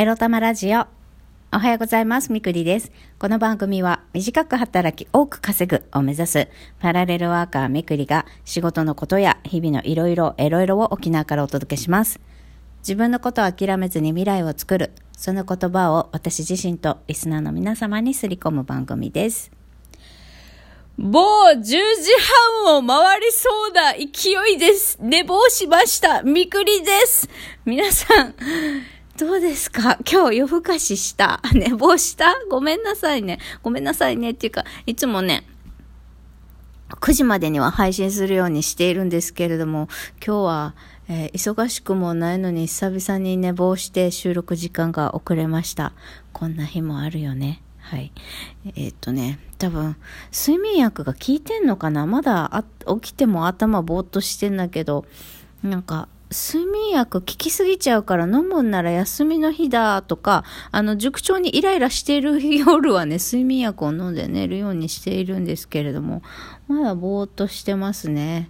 エロ玉ラジオ。おはようございます。みくりです。この番組は短く働き多く稼ぐを目指すパラレルワーカーみくりが仕事のことや日々のいろいろエロいろを沖縄からお届けします。自分のことを諦めずに未来を作る。その言葉を私自身とリスナーの皆様にすり込む番組です。某10時半を回りそうな勢いです。寝坊しました。みくりです。皆さん、どうですか？今日夜更かしした？寝坊した？ごめんなさいね。ごめんなさいね。っていうか、いつもね、9時までには配信するようにしているんですけれども、今日は、えー、忙しくもないのに久々に寝坊して収録時間が遅れました。こんな日もあるよね。はい。えー、っとね、多分、睡眠薬が効いてんのかな？まだ起きても頭ぼーっとしてんだけど、なんか、睡眠薬効きすぎちゃうから飲むんなら休みの日だとか、あの、塾長にイライラしている夜はね、睡眠薬を飲んで寝るようにしているんですけれども、まだぼーっとしてますね。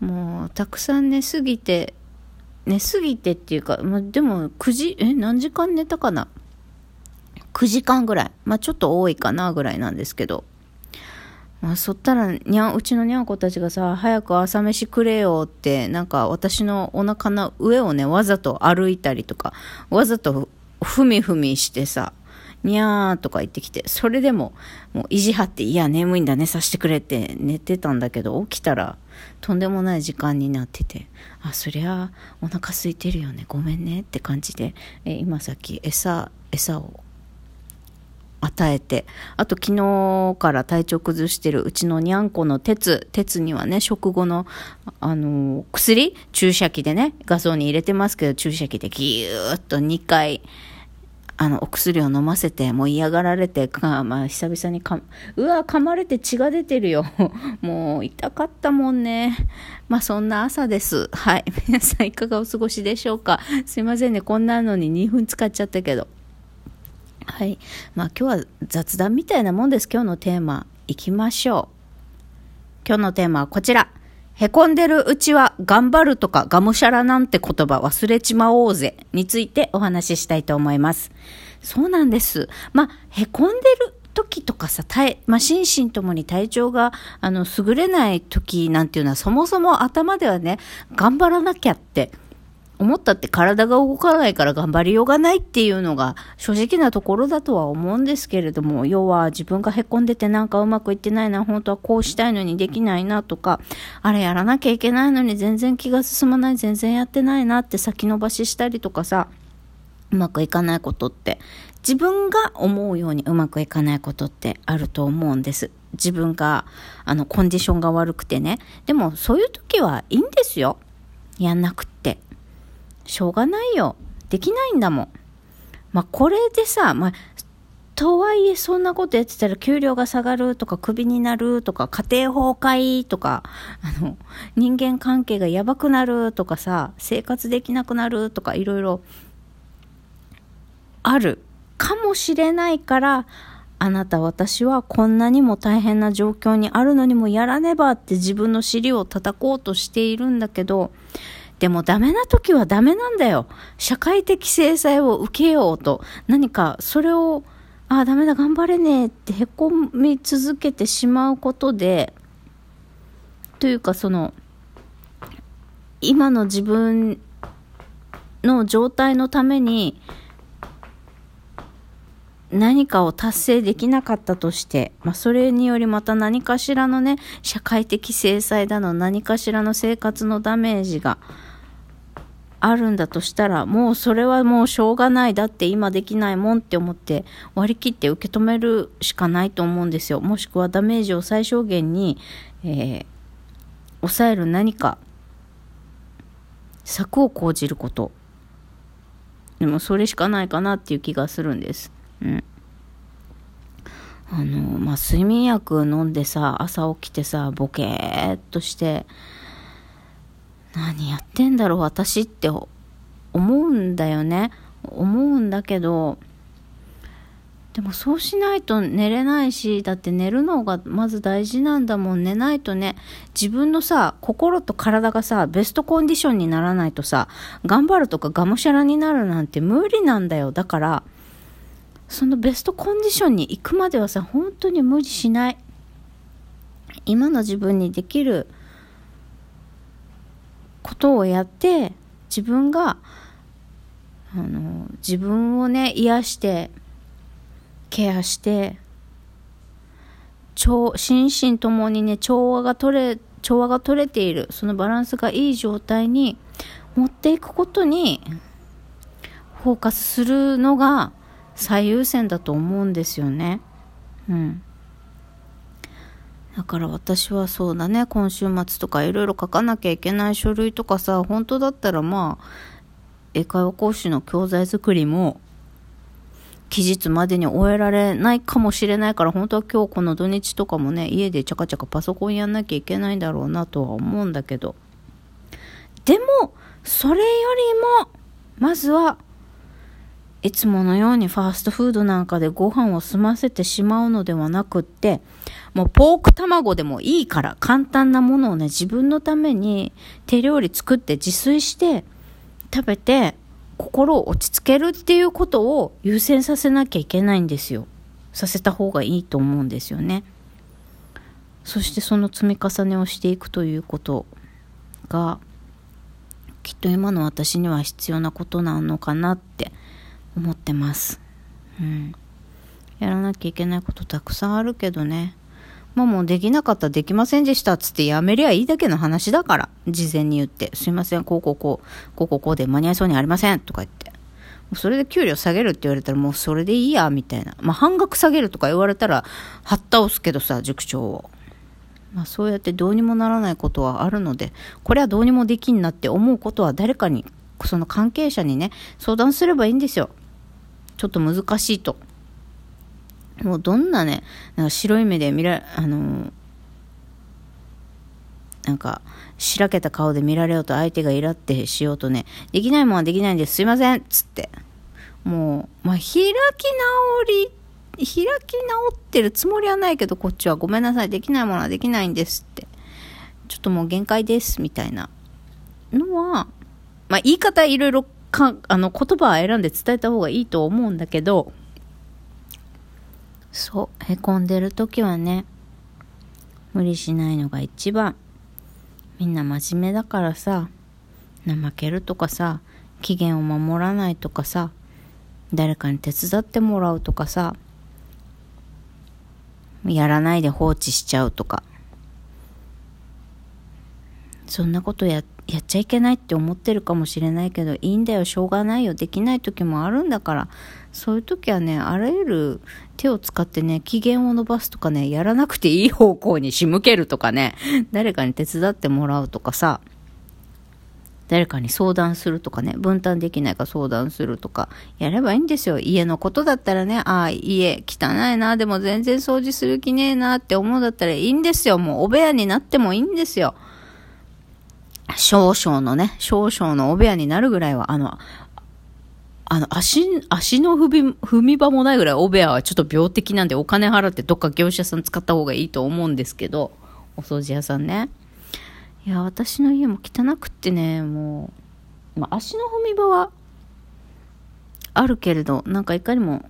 もう、たくさん寝すぎて、寝すぎてっていうか、ま、でも9時、え、何時間寝たかな ?9 時間ぐらい。まあ、ちょっと多いかなぐらいなんですけど。まあ、そったらにゃうちのにゃんこたちがさ早く朝飯くれよってなんか私のお腹の上をねわざと歩いたりとかわざとふみふみしてさにゃーとか言ってきてそれでももう意地張っていや眠いんだねさしてくれって寝てたんだけど起きたらとんでもない時間になっててあそりゃお腹空いてるよねごめんねって感じでえ今さっき餌餌を与えて、あと昨日から体調崩してるうちのにゃんこの鉄、鉄にはね、食後の、あの、薬注射器でね、画像に入れてますけど、注射器でギューッと2回、あの、お薬を飲ませて、もう嫌がられて、か、まあ、久々にか、うわ、噛まれて血が出てるよ。もう、痛かったもんね。まあ、そんな朝です。はい。皆さんいかがお過ごしでしょうか。すいませんね。こんなのに2分使っちゃったけど。はい。まあ今日は雑談みたいなもんです。今日のテーマ、いきましょう。今日のテーマはこちら。へこんでるうちは頑張るとかがむしゃらなんて言葉忘れちまおうぜについてお話ししたいと思います。そうなんです。まあ、へこんでる時とかさ、体、まあ、心身ともに体調が、あの、優れない時なんていうのは、そもそも頭ではね、頑張らなきゃって思ったって体が動かないから頑張りようがないっていうのが正直なところだとは思うんですけれども、要は自分が凹んでてなんかうまくいってないな、本当はこうしたいのにできないなとか、あれやらなきゃいけないのに全然気が進まない、全然やってないなって先延ばししたりとかさ、うまくいかないことって、自分が思うようにうまくいかないことってあると思うんです。自分が、あの、コンディションが悪くてね。でも、そういう時はいいんですよ。やんなくって。しょうがないよ。できないんだもん。まあ、これでさ、まあ、とはいえそんなことやってたら給料が下がるとかクビになるとか家庭崩壊とかあの人間関係がやばくなるとかさ生活できなくなるとかいろいろあるかもしれないからあなた私はこんなにも大変な状況にあるのにもやらねばって自分の尻を叩こうとしているんだけどでもダメな時はダメなんだよ。社会的制裁を受けようと。何かそれを、ああ、ダメだ、頑張れねえって凹み続けてしまうことで、というかその、今の自分の状態のために、何かを達成できなかったとして、まあ、それによりまた何かしらのね、社会的制裁だの、何かしらの生活のダメージがあるんだとしたら、もうそれはもうしょうがない。だって今できないもんって思って割り切って受け止めるしかないと思うんですよ。もしくはダメージを最小限に、えー、抑える何か、策を講じること。でもそれしかないかなっていう気がするんです。うん。あの、まあ、睡眠薬飲んでさ、朝起きてさ、ボケーっとして、何やってんだろう、私って思うんだよね。思うんだけど、でもそうしないと寝れないし、だって寝るのがまず大事なんだもん。寝ないとね、自分のさ、心と体がさ、ベストコンディションにならないとさ、頑張るとかがむしゃらになるなんて無理なんだよ。だから、そのベストコンディションに行くまではさ、本当に無理しない。今の自分にできることをやって、自分が、あの、自分をね、癒して、ケアして、心身ともにね、調和が取れ、調和が取れている、そのバランスがいい状態に持っていくことに、フォーカスするのが最優先だと思うんですよね。うん。だから私はそうだね、今週末とかいろいろ書かなきゃいけない書類とかさ、本当だったらまあ、英会話講師の教材作りも期日までに終えられないかもしれないから、本当は今日この土日とかもね、家でちゃかちゃかパソコンやんなきゃいけないんだろうなとは思うんだけど。でも、それよりも、まずは、いつものようにファーストフードなんかでご飯を済ませてしまうのではなくって、もうポーク卵でもいいから簡単なものをね、自分のために手料理作って自炊して食べて心を落ち着けるっていうことを優先させなきゃいけないんですよ。させた方がいいと思うんですよね。そしてその積み重ねをしていくということがきっと今の私には必要なことなのかなって思ってます。うん。やらなきゃいけないことたくさんあるけどね。まあもうできなかったできませんでしたっつってやめりゃいいだけの話だから。事前に言って。すいません、こうこうこう、こうこうこうで間に合いそうにありませんとか言って。もうそれで給料下げるって言われたらもうそれでいいや、みたいな。まあ半額下げるとか言われたら、はった押すけどさ、塾長を。まあそうやってどうにもならないことはあるので、これはどうにもできんなって思うことは誰かに、その関係者にね、相談すればいいんですよ。ちょっと難しいと。もうどんなね、なんか白い目で見ら、あのー、なんか、しらけた顔で見られようと相手がイラってしようとね、できないもんはできないんです、すいませんつって。もう、まあ、開き直り、開き直ってるつもりはないけど、こっちはごめんなさい、できないものはできないんですって。ちょっともう限界です、みたいなのは、まあ、言い方いろいろか、あの、言葉を選んで伝えた方がいいと思うんだけど、そう、へこんでる時はね、無理しないのが一番。みんな真面目だからさ、怠けるとかさ、期限を守らないとかさ、誰かに手伝ってもらうとかさ、やらないで放置しちゃうとか、そんなことや、やっちゃいけないって思ってるかもしれないけど、いいんだよ、しょうがないよ、できない時もあるんだから、そういう時はね、あらゆる手を使ってね、機嫌を伸ばすとかね、やらなくていい方向に仕向けるとかね、誰かに手伝ってもらうとかさ、誰かに相談するとかね、分担できないか相談するとか、やればいいんですよ。家のことだったらね、ああ、家汚いな、でも全然掃除する気ねえなって思うだったらいいんですよ。もうお部屋になってもいいんですよ。少々のね、少々のお部屋になるぐらいは、あの、あの、足、足の踏み、踏み場もないぐらいオベアはちょっと病的なんでお金払ってどっか業者さん使った方がいいと思うんですけど、お掃除屋さんね。いや、私の家も汚くってね、もう、まあ、足の踏み場はあるけれど、なんかいかにも、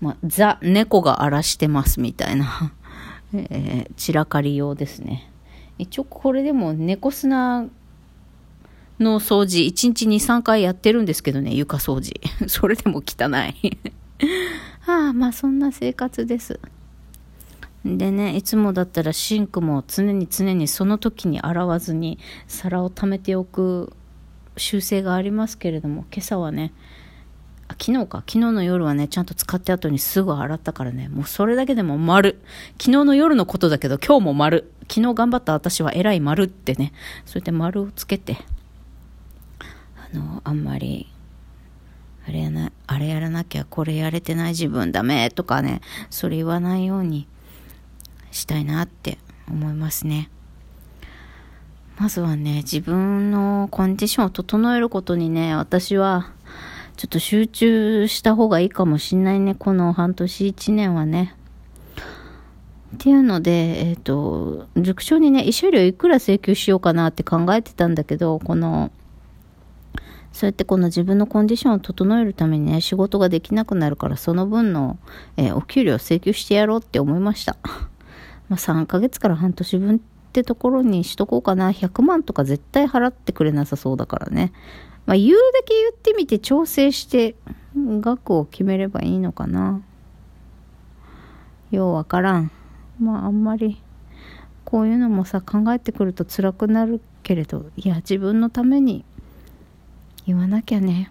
まあ、ザ、猫が荒らしてますみたいな、えー、散らかり用ですね。一応これでも猫砂の掃除、1日2、3回やってるんですけどね、床掃除。それでも汚い。はあ、まあそんな生活です。でね、いつもだったらシンクも常に常にその時に洗わずに皿を溜めておく習性がありますけれども、今朝はね、あ昨日か、昨日の夜はね、ちゃんと使って後にすぐ洗ったからね、もうそれだけでも丸。昨日の夜のことだけど今日も丸。昨日頑張った私は偉い丸ってね、そうやって丸をつけて、あの、あんまり、あれやな、あれやらなきゃこれやれてない自分ダメとかね、それ言わないようにしたいなって思いますね。まずはね、自分のコンディションを整えることにね、私はちょっと集中した方がいいかもしんないね。この半年一年はね。っていうので、えっ、ー、と、塾長にね、慰謝料いくら請求しようかなって考えてたんだけど、この、そうやってこの自分のコンディションを整えるためにね、仕事ができなくなるから、その分の、えー、お給料請求してやろうって思いました。まあ、3ヶ月から半年分ってところにしとこうかな。100万とか絶対払ってくれなさそうだからね。まあ、言うだけ言ってみて調整して額を決めればいいのかな。ようわからん。まあ、あんまり、こういうのもさ、考えてくると辛くなるけれど、いや、自分のために言わなきゃね。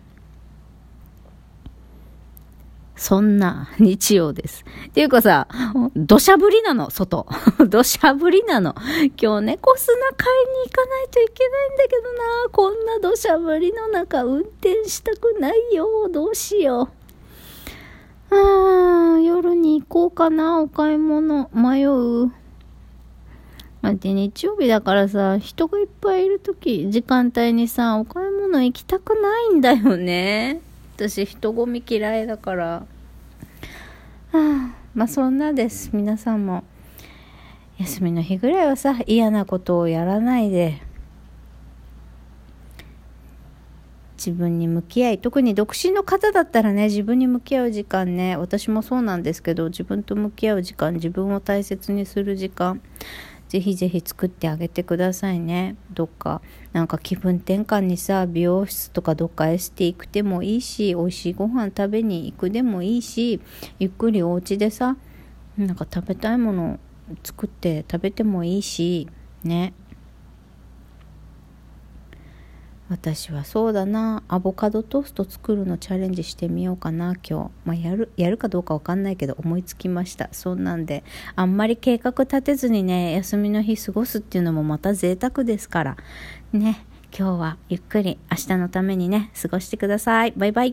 そんな日曜です。っていうかさ、土砂降りなの、外。土砂降りなの。今日ね、コスナ買いに行かないといけないんだけどな。こんな土砂降りの中運転したくないよ。どうしよう。あー、夜に行こうかな、お買い物。迷う。だって日曜日だからさ、人がいっぱいいる時、時間帯にさ、お買い物行きたくないんだよね。私人混み嫌いだから。はあまあそんなです。皆さんも。休みの日ぐらいはさ嫌なことをやらないで。自分に向き合い特に独身の方だったらね自分に向き合う時間ね。私もそうなんですけど自分と向き合う時間自分を大切にする時間。ぜひぜひ作ってあげてくださいね。どっか、なんか気分転換にさ、美容室とかどっかエステ行くでもいいし、美味しいご飯食べに行くでもいいし、ゆっくりお家でさ、なんか食べたいもの作って食べてもいいし、ね。私はそうだな。アボカドトースト作るのチャレンジしてみようかな。今日、まあ、やるやるかどうか分かんないけど思いつきました。そんなんであんまり計画立てずにね休みの日過ごすっていうのもまた贅沢ですから。ね。今日はゆっくり明日のためにね過ごしてください。バイバイ。